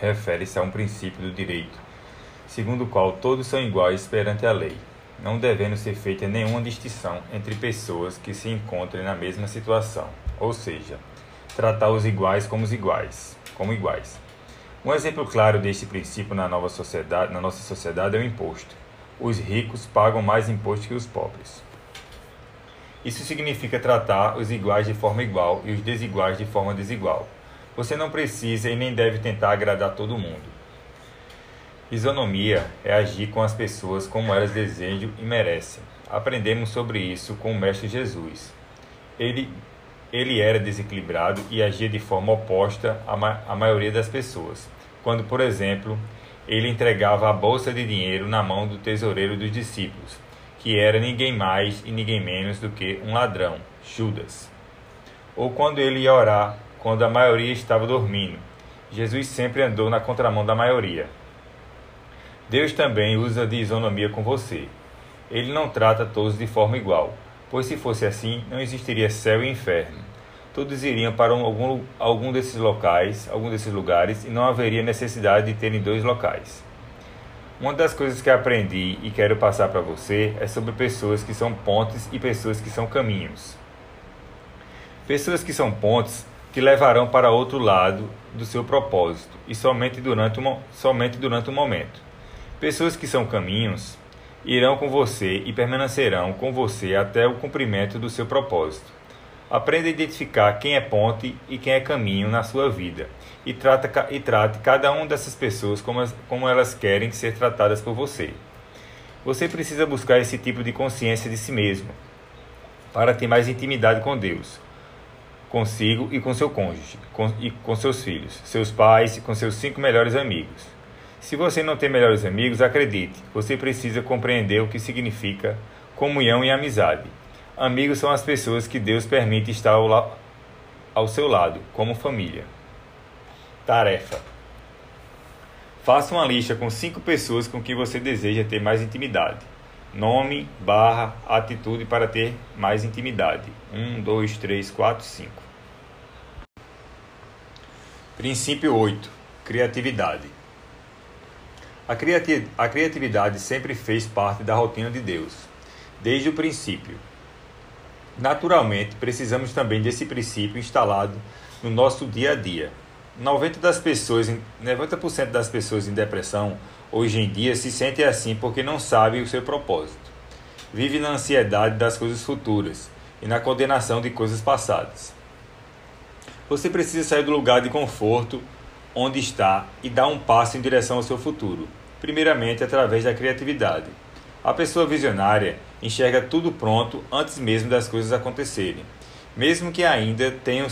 refere-se a um princípio do direito, segundo o qual todos são iguais perante a lei, não devendo ser feita nenhuma distinção entre pessoas que se encontrem na mesma situação, ou seja, tratar os iguais como os iguais, como iguais. Um exemplo claro deste princípio na nova sociedade, na nossa sociedade é o imposto. Os ricos pagam mais imposto que os pobres. Isso significa tratar os iguais de forma igual e os desiguais de forma desigual. Você não precisa e nem deve tentar agradar todo mundo. Isonomia é agir com as pessoas como elas desejam e merecem. Aprendemos sobre isso com o Mestre Jesus. Ele, ele era desequilibrado e agia de forma oposta à, ma à maioria das pessoas. Quando, por exemplo, ele entregava a bolsa de dinheiro na mão do tesoureiro dos discípulos, que era ninguém mais e ninguém menos do que um ladrão, Judas. Ou quando ele ia orar, quando a maioria estava dormindo. Jesus sempre andou na contramão da maioria. Deus também usa de isonomia com você. Ele não trata todos de forma igual pois se fosse assim, não existiria céu e inferno. Todos iriam para um, algum, algum desses locais, algum desses lugares, e não haveria necessidade de terem dois locais. Uma das coisas que aprendi e quero passar para você é sobre pessoas que são pontes e pessoas que são caminhos. Pessoas que são pontes te levarão para outro lado do seu propósito e somente durante, um, somente durante um momento. Pessoas que são caminhos irão com você e permanecerão com você até o cumprimento do seu propósito. Aprenda a identificar quem é ponte e quem é caminho na sua vida e, e trate cada uma dessas pessoas como, como elas querem ser tratadas por você. Você precisa buscar esse tipo de consciência de si mesmo para ter mais intimidade com Deus, consigo e com seu cônjuge, com, e com seus filhos, seus pais e com seus cinco melhores amigos. Se você não tem melhores amigos, acredite, você precisa compreender o que significa comunhão e amizade. Amigos são as pessoas que Deus permite estar ao, ao seu lado, como família. Tarefa: Faça uma lista com cinco pessoas com quem você deseja ter mais intimidade. Nome, barra, atitude para ter mais intimidade. 1, 2, 3, 4, 5. Princípio 8. Criatividade. A criatividade sempre fez parte da rotina de Deus, desde o princípio. Naturalmente, precisamos também desse princípio instalado no nosso dia a dia. 90%, das pessoas, 90 das pessoas em depressão hoje em dia se sentem assim porque não sabem o seu propósito. Vive na ansiedade das coisas futuras e na condenação de coisas passadas. Você precisa sair do lugar de conforto onde está e dar um passo em direção ao seu futuro primeiramente através da criatividade. A pessoa visionária enxerga tudo pronto antes mesmo das coisas acontecerem, mesmo que ainda tenham,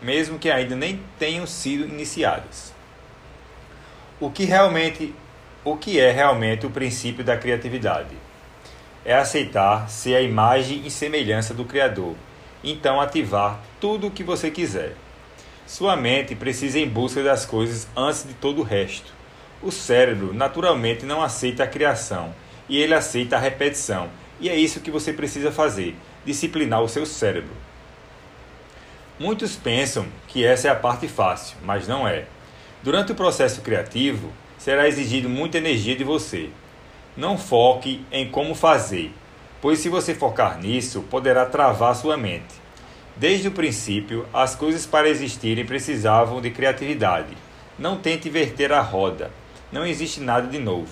mesmo que ainda nem tenham sido iniciadas. O que realmente, o que é realmente o princípio da criatividade? É aceitar ser a imagem e semelhança do criador, então ativar tudo o que você quiser. Sua mente precisa ir em busca das coisas antes de todo o resto. O cérebro naturalmente não aceita a criação e ele aceita a repetição. E é isso que você precisa fazer: disciplinar o seu cérebro. Muitos pensam que essa é a parte fácil, mas não é. Durante o processo criativo, será exigido muita energia de você. Não foque em como fazer, pois se você focar nisso, poderá travar sua mente. Desde o princípio, as coisas para existirem precisavam de criatividade. Não tente inverter a roda não existe nada de novo.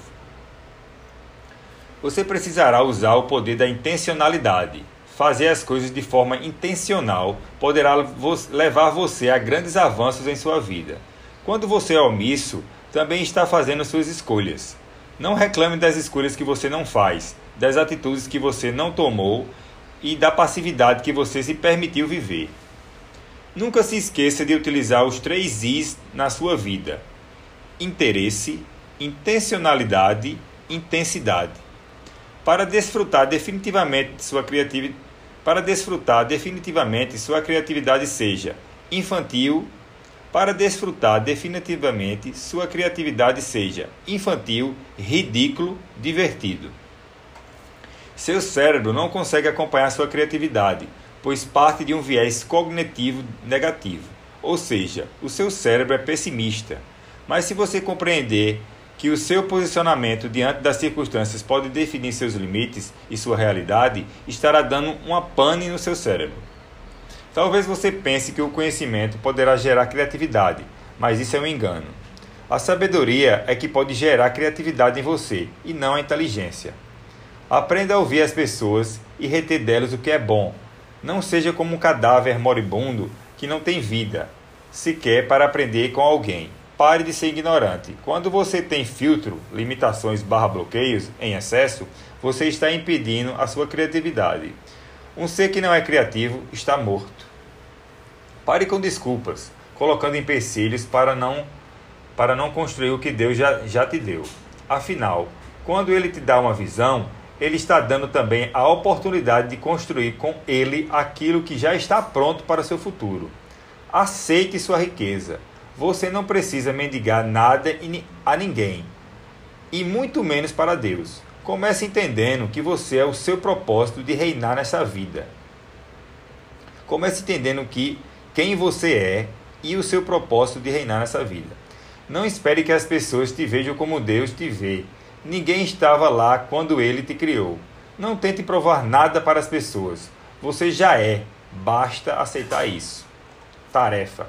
Você precisará usar o poder da intencionalidade. Fazer as coisas de forma intencional poderá levar você a grandes avanços em sua vida. Quando você é omisso, também está fazendo suas escolhas. Não reclame das escolhas que você não faz, das atitudes que você não tomou e da passividade que você se permitiu viver. Nunca se esqueça de utilizar os três Is na sua vida: interesse, intencionalidade, intensidade. Para desfrutar definitivamente de sua criatividade, para desfrutar definitivamente sua criatividade seja infantil, para desfrutar definitivamente sua criatividade seja infantil, ridículo, divertido. Seu cérebro não consegue acompanhar sua criatividade, pois parte de um viés cognitivo negativo. Ou seja, o seu cérebro é pessimista. Mas se você compreender que o seu posicionamento diante das circunstâncias pode definir seus limites e sua realidade, estará dando uma pane no seu cérebro. Talvez você pense que o conhecimento poderá gerar criatividade, mas isso é um engano. A sabedoria é que pode gerar criatividade em você e não a inteligência. Aprenda a ouvir as pessoas e reter delas o que é bom. Não seja como um cadáver moribundo que não tem vida, sequer para aprender com alguém. Pare de ser ignorante. Quando você tem filtro, limitações barra bloqueios em excesso, você está impedindo a sua criatividade. Um ser que não é criativo está morto. Pare com desculpas, colocando empecilhos para não para não construir o que Deus já, já te deu. Afinal, quando ele te dá uma visão, ele está dando também a oportunidade de construir com ele aquilo que já está pronto para seu futuro. Aceite sua riqueza. Você não precisa mendigar nada a ninguém, e muito menos para Deus. Comece entendendo que você é o seu propósito de reinar nessa vida. Comece entendendo que quem você é e o seu propósito de reinar nessa vida. Não espere que as pessoas te vejam como Deus te vê. Ninguém estava lá quando ele te criou. Não tente provar nada para as pessoas. Você já é. Basta aceitar isso. Tarefa: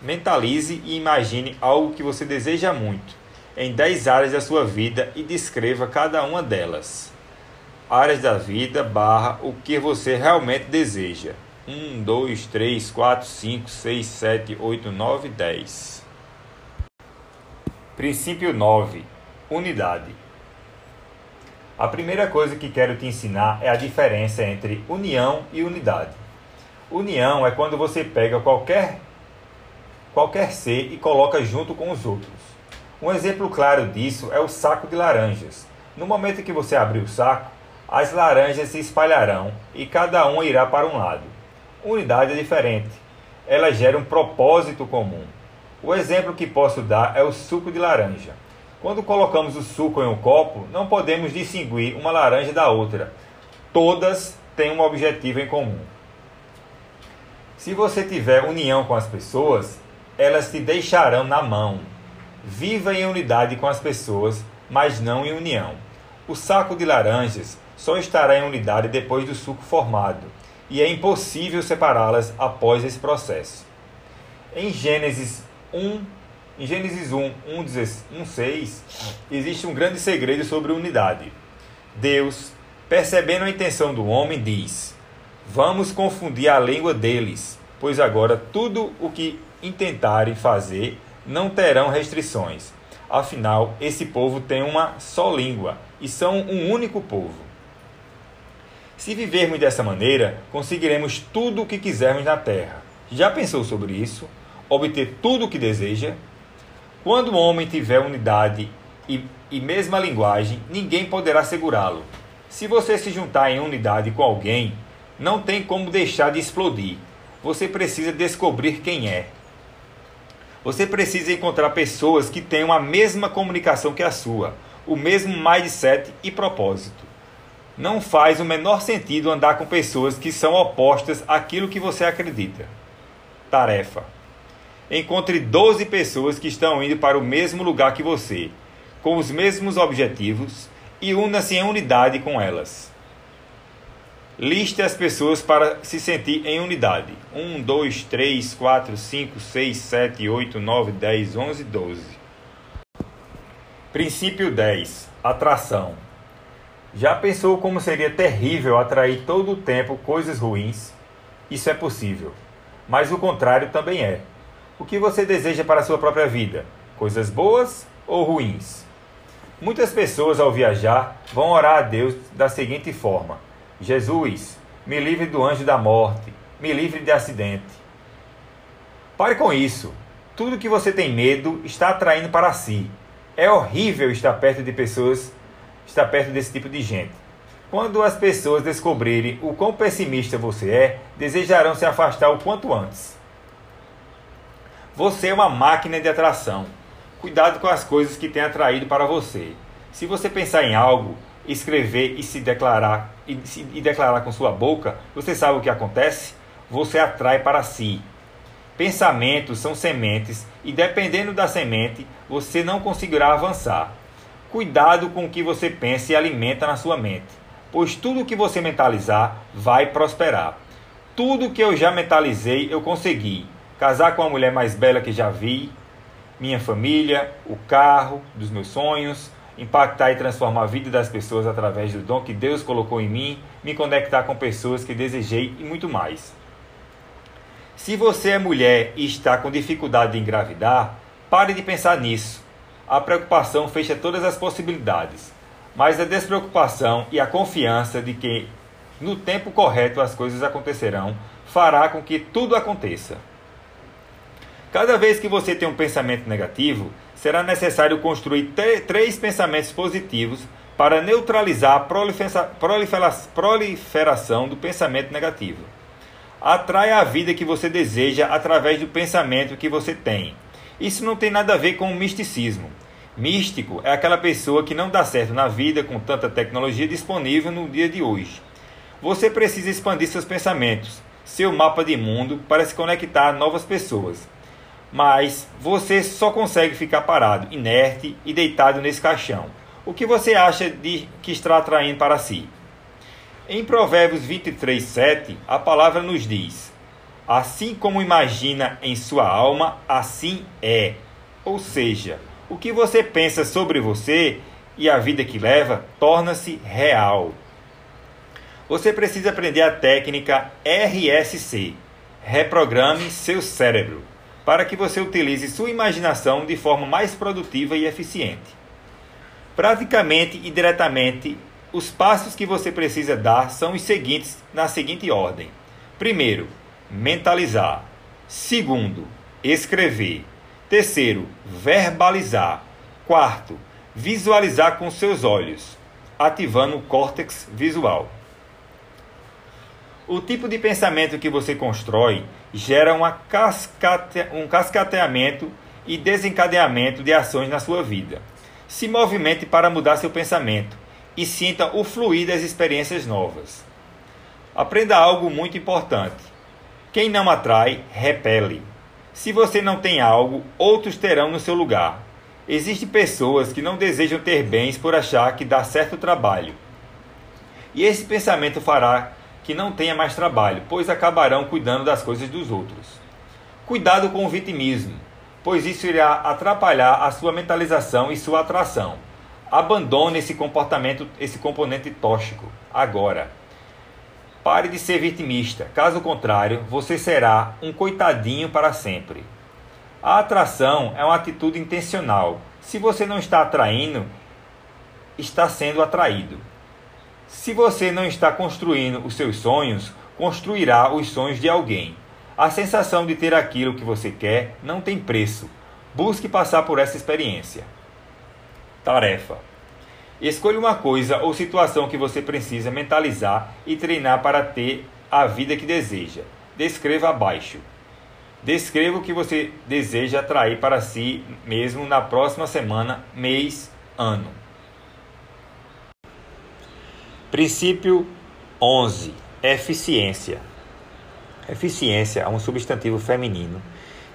Mentalize e imagine algo que você deseja muito em 10 áreas da sua vida e descreva cada uma delas. Áreas da vida barra o que você realmente deseja. 1, 2, 3, 4, 5, 6, 7, 8, 9, 10. Princípio 9: Unidade. A primeira coisa que quero te ensinar é a diferença entre união e unidade. União é quando você pega qualquer qualquer ser e coloca junto com os outros. Um exemplo claro disso é o saco de laranjas. No momento que você abrir o saco, as laranjas se espalharão e cada uma irá para um lado. Unidade é diferente. Ela gera um propósito comum. O exemplo que posso dar é o suco de laranja. Quando colocamos o suco em um copo, não podemos distinguir uma laranja da outra. Todas têm um objetivo em comum. Se você tiver união com as pessoas, elas te deixarão na mão. Viva em unidade com as pessoas, mas não em união. O saco de laranjas só estará em unidade depois do suco formado, e é impossível separá-las após esse processo. Em Gênesis 1, em Gênesis 1, 1, 1, 6, existe um grande segredo sobre unidade. Deus, percebendo a intenção do homem, diz: Vamos confundir a língua deles, pois agora tudo o que intentarem fazer não terão restrições. Afinal, esse povo tem uma só língua e são um único povo. Se vivermos dessa maneira, conseguiremos tudo o que quisermos na terra. Já pensou sobre isso? obter tudo o que deseja. Quando o homem tiver unidade e, e mesma linguagem, ninguém poderá segurá-lo. Se você se juntar em unidade com alguém, não tem como deixar de explodir. Você precisa descobrir quem é. Você precisa encontrar pessoas que tenham a mesma comunicação que a sua, o mesmo mindset e propósito. Não faz o menor sentido andar com pessoas que são opostas àquilo que você acredita. Tarefa: encontre 12 pessoas que estão indo para o mesmo lugar que você, com os mesmos objetivos, e una-se em unidade com elas. Liste as pessoas para se sentir em unidade. 1, 2, 3, 4, 5, 6, 7, 8, 9, 10, 11, 12. Princípio 10. Atração. Já pensou como seria terrível atrair todo o tempo coisas ruins? Isso é possível. Mas o contrário também é. O que você deseja para a sua própria vida? Coisas boas ou ruins? Muitas pessoas, ao viajar, vão orar a Deus da seguinte forma: Jesus, me livre do anjo da morte, me livre de acidente. Pare com isso. Tudo que você tem medo está atraindo para si. É horrível estar perto de pessoas, estar perto desse tipo de gente. Quando as pessoas descobrirem o quão pessimista você é, desejarão se afastar o quanto antes. Você é uma máquina de atração. Cuidado com as coisas que têm atraído para você. Se você pensar em algo, escrever e se declarar e, se, e declarar com sua boca, você sabe o que acontece? Você atrai para si. Pensamentos são sementes e dependendo da semente, você não conseguirá avançar. Cuidado com o que você pensa e alimenta na sua mente, pois tudo que você mentalizar vai prosperar. Tudo que eu já mentalizei, eu consegui casar com a mulher mais bela que já vi, minha família, o carro dos meus sonhos, impactar e transformar a vida das pessoas através do dom que Deus colocou em mim, me conectar com pessoas que desejei e muito mais. Se você é mulher e está com dificuldade de engravidar, pare de pensar nisso. A preocupação fecha todas as possibilidades, mas a despreocupação e a confiança de que no tempo correto as coisas acontecerão fará com que tudo aconteça. Cada vez que você tem um pensamento negativo, será necessário construir três pensamentos positivos para neutralizar a proliferação do pensamento negativo. Atrai a vida que você deseja através do pensamento que você tem. Isso não tem nada a ver com o misticismo. Místico é aquela pessoa que não dá certo na vida com tanta tecnologia disponível no dia de hoje. Você precisa expandir seus pensamentos, seu mapa de mundo para se conectar a novas pessoas. Mas você só consegue ficar parado, inerte e deitado nesse caixão. O que você acha de que está atraindo para si? Em Provérbios 23, 7, a palavra nos diz: Assim como imagina em sua alma, assim é. Ou seja, o que você pensa sobre você e a vida que leva torna-se real. Você precisa aprender a técnica RSC Reprograme seu cérebro para que você utilize sua imaginação de forma mais produtiva e eficiente. Praticamente e diretamente, os passos que você precisa dar são os seguintes na seguinte ordem: primeiro, mentalizar. Segundo, escrever. Terceiro, verbalizar. Quarto, visualizar com seus olhos, ativando o córtex visual. O tipo de pensamento que você constrói gera uma cascate... um cascateamento e desencadeamento de ações na sua vida. Se movimente para mudar seu pensamento e sinta o fluir das experiências novas. Aprenda algo muito importante. Quem não atrai, repele. Se você não tem algo, outros terão no seu lugar. Existem pessoas que não desejam ter bens por achar que dá certo trabalho. E esse pensamento fará que não tenha mais trabalho, pois acabarão cuidando das coisas dos outros. Cuidado com o vitimismo, pois isso irá atrapalhar a sua mentalização e sua atração. Abandone esse comportamento, esse componente tóxico agora. Pare de ser vitimista, caso contrário, você será um coitadinho para sempre. A atração é uma atitude intencional. Se você não está atraindo, está sendo atraído. Se você não está construindo os seus sonhos, construirá os sonhos de alguém. A sensação de ter aquilo que você quer não tem preço. Busque passar por essa experiência. Tarefa: Escolha uma coisa ou situação que você precisa mentalizar e treinar para ter a vida que deseja. Descreva abaixo. Descreva o que você deseja atrair para si mesmo na próxima semana, mês, ano. Princípio 11. Eficiência. Eficiência é um substantivo feminino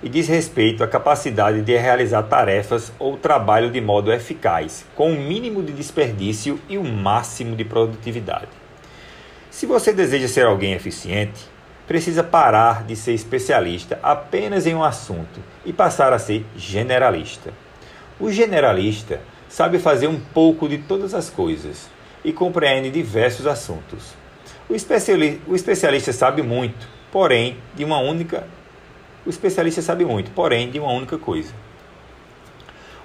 e diz respeito à capacidade de realizar tarefas ou trabalho de modo eficaz, com o mínimo de desperdício e o máximo de produtividade. Se você deseja ser alguém eficiente, precisa parar de ser especialista apenas em um assunto e passar a ser generalista. O generalista sabe fazer um pouco de todas as coisas e compreende diversos assuntos. O, especiali o especialista sabe muito, porém de uma única o especialista sabe muito, porém de uma única coisa.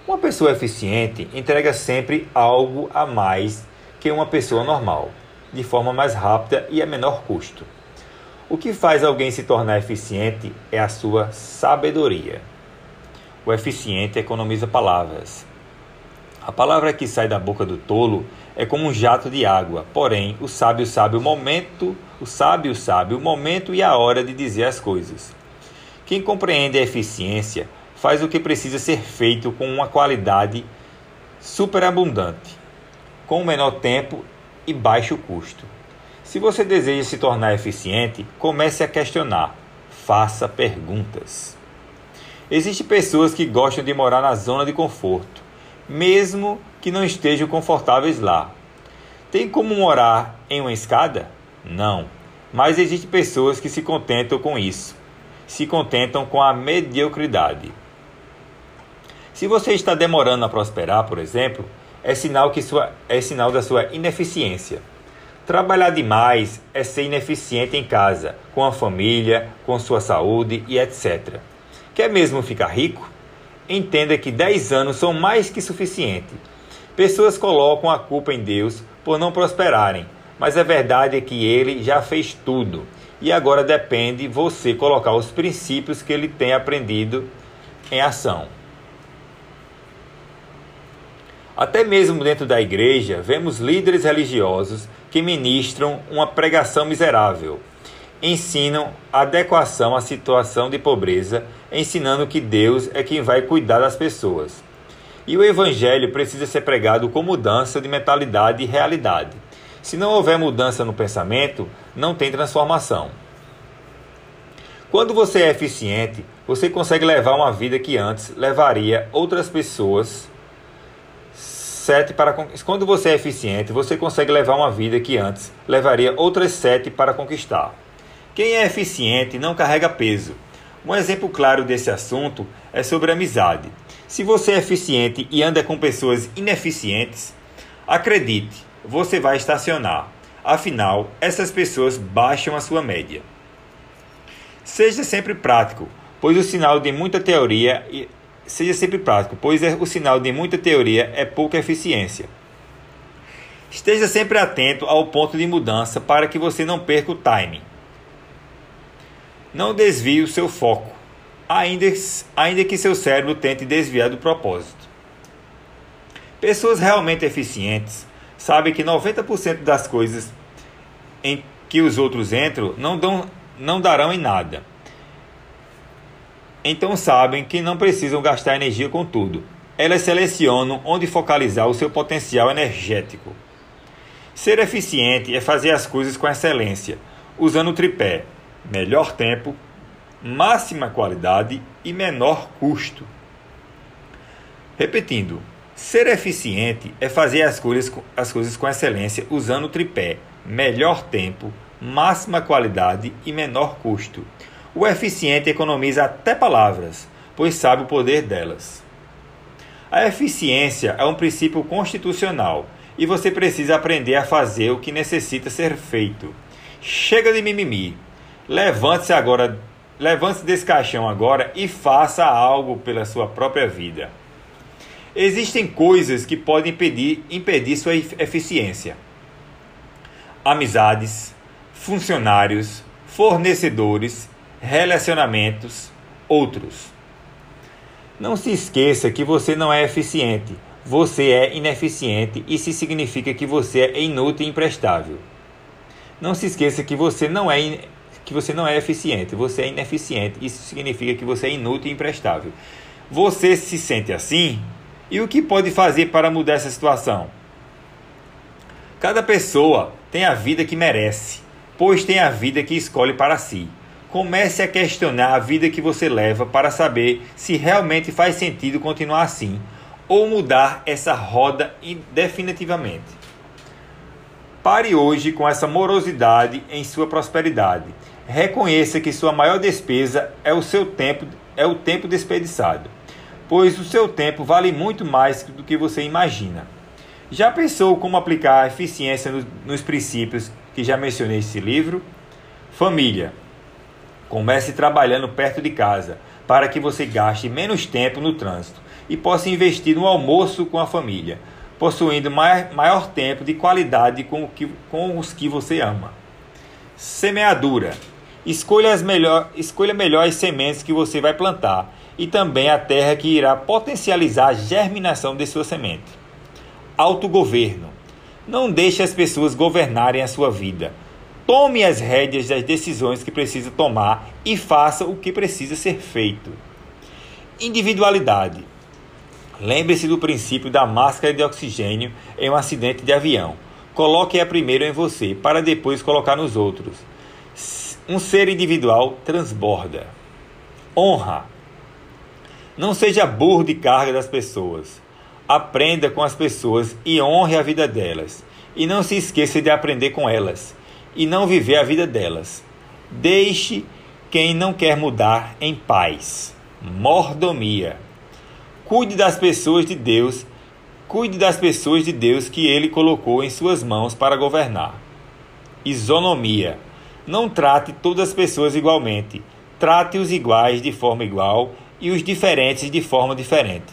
Uma pessoa eficiente entrega sempre algo a mais que uma pessoa normal, de forma mais rápida e a menor custo. O que faz alguém se tornar eficiente é a sua sabedoria. O eficiente economiza palavras. A palavra que sai da boca do tolo é como um jato de água, porém o sábio sabe o momento, o sábio sabe o momento e a hora de dizer as coisas. Quem compreende a eficiência faz o que precisa ser feito com uma qualidade superabundante, com menor tempo e baixo custo. Se você deseja se tornar eficiente, comece a questionar, faça perguntas. Existem pessoas que gostam de morar na zona de conforto, mesmo que não estejam confortáveis lá. Tem como morar em uma escada? Não. Mas existem pessoas que se contentam com isso se contentam com a mediocridade. Se você está demorando a prosperar, por exemplo, é sinal, que sua, é sinal da sua ineficiência. Trabalhar demais é ser ineficiente em casa, com a família, com sua saúde e etc. Quer mesmo ficar rico? Entenda que 10 anos são mais que suficiente. Pessoas colocam a culpa em Deus por não prosperarem, mas a verdade é que ele já fez tudo e agora depende você colocar os princípios que ele tem aprendido em ação. Até mesmo dentro da igreja, vemos líderes religiosos que ministram uma pregação miserável. Ensinam adequação à situação de pobreza, ensinando que Deus é quem vai cuidar das pessoas. E o evangelho precisa ser pregado com mudança de mentalidade e realidade. Se não houver mudança no pensamento, não tem transformação. Quando você é eficiente, você consegue levar uma vida que antes levaria outras pessoas sete para quando você é eficiente, você consegue levar uma vida que antes levaria outras sete para conquistar. Quem é eficiente não carrega peso. Um exemplo claro desse assunto é sobre amizade. Se você é eficiente e anda com pessoas ineficientes, acredite, você vai estacionar. Afinal, essas pessoas baixam a sua média. Seja sempre prático, pois o sinal de muita teoria Seja sempre prático, pois é o sinal de muita teoria é pouca eficiência. Esteja sempre atento ao ponto de mudança para que você não perca o timing. Não desvie o seu foco, ainda, ainda que seu cérebro tente desviar do propósito. Pessoas realmente eficientes sabem que 90% das coisas em que os outros entram não, dão, não darão em nada então sabem que não precisam gastar energia com tudo. Elas selecionam onde focalizar o seu potencial energético. Ser eficiente é fazer as coisas com excelência, usando o tripé: melhor tempo, máxima qualidade e menor custo. Repetindo, ser eficiente é fazer as coisas, as coisas com excelência usando o tripé: melhor tempo, máxima qualidade e menor custo. O eficiente economiza até palavras, pois sabe o poder delas. A eficiência é um princípio constitucional e você precisa aprender a fazer o que necessita ser feito. Chega de mimimi. Levante-se agora, levante-se desse caixão agora e faça algo pela sua própria vida. Existem coisas que podem impedir, impedir sua eficiência. Amizades, funcionários, fornecedores relacionamentos, outros. Não se esqueça que você não é eficiente, você é ineficiente, isso significa que você é inútil e imprestável. Não se esqueça que você não é que você não é eficiente, você é ineficiente, isso significa que você é inútil e imprestável. Você se sente assim? E o que pode fazer para mudar essa situação? Cada pessoa tem a vida que merece, pois tem a vida que escolhe para si. Comece a questionar a vida que você leva para saber se realmente faz sentido continuar assim ou mudar essa roda definitivamente. Pare hoje com essa morosidade em sua prosperidade. Reconheça que sua maior despesa é o seu tempo, é o tempo desperdiçado, pois o seu tempo vale muito mais do que você imagina. Já pensou como aplicar a eficiência nos, nos princípios que já mencionei nesse livro? Família. Comece trabalhando perto de casa, para que você gaste menos tempo no trânsito e possa investir no almoço com a família, possuindo maior, maior tempo de qualidade com, que, com os que você ama. Semeadura. Escolha, as melhor, escolha melhor as sementes que você vai plantar e também a terra que irá potencializar a germinação de sua semente. Autogoverno. Não deixe as pessoas governarem a sua vida Tome as rédeas das decisões que precisa tomar e faça o que precisa ser feito. Individualidade. Lembre-se do princípio da máscara de oxigênio em um acidente de avião. Coloque-a primeiro em você, para depois colocar nos outros. Um ser individual transborda. Honra. Não seja burro de carga das pessoas. Aprenda com as pessoas e honre a vida delas. E não se esqueça de aprender com elas e não viver a vida delas. Deixe quem não quer mudar em paz. Mordomia. Cuide das pessoas de Deus, cuide das pessoas de Deus que ele colocou em suas mãos para governar. Isonomia. Não trate todas as pessoas igualmente. Trate os iguais de forma igual e os diferentes de forma diferente.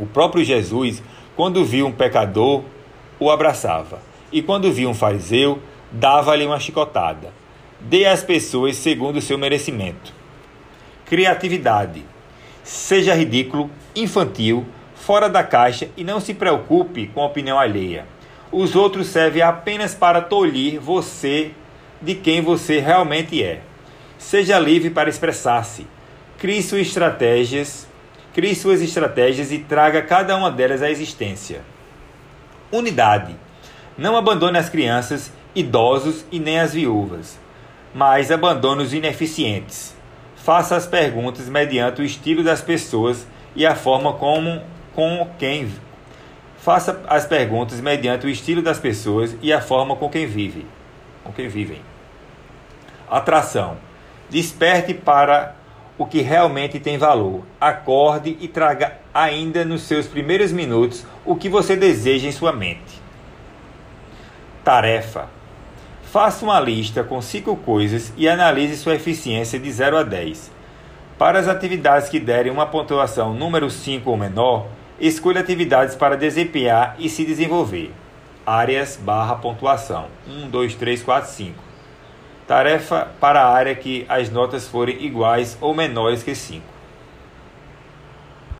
O próprio Jesus, quando viu um pecador, o abraçava, e quando viu um fariseu, dava-lhe uma chicotada. Dê às pessoas segundo o seu merecimento. Criatividade. Seja ridículo, infantil, fora da caixa e não se preocupe com a opinião alheia. Os outros servem apenas para tolir você de quem você realmente é. Seja livre para expressar-se. Crie suas estratégias, crie suas estratégias e traga cada uma delas à existência. Unidade. Não abandone as crianças, idosos e nem as viúvas, mas abandone os ineficientes. Faça as perguntas mediante o estilo das pessoas e a forma como com quem faça as perguntas mediante o estilo das pessoas e a forma com quem vive, com quem vivem. Atração. Desperte para o que realmente tem valor. Acorde e traga ainda nos seus primeiros minutos o que você deseja em sua mente. Tarefa. Faça uma lista com cinco coisas e analise sua eficiência de 0 a 10. Para as atividades que derem uma pontuação número 5 ou menor, escolha atividades para desempenhar e se desenvolver. Áreas barra pontuação 1, 2, 3, 4, 5. Tarefa para a área que as notas forem iguais ou menores que 5.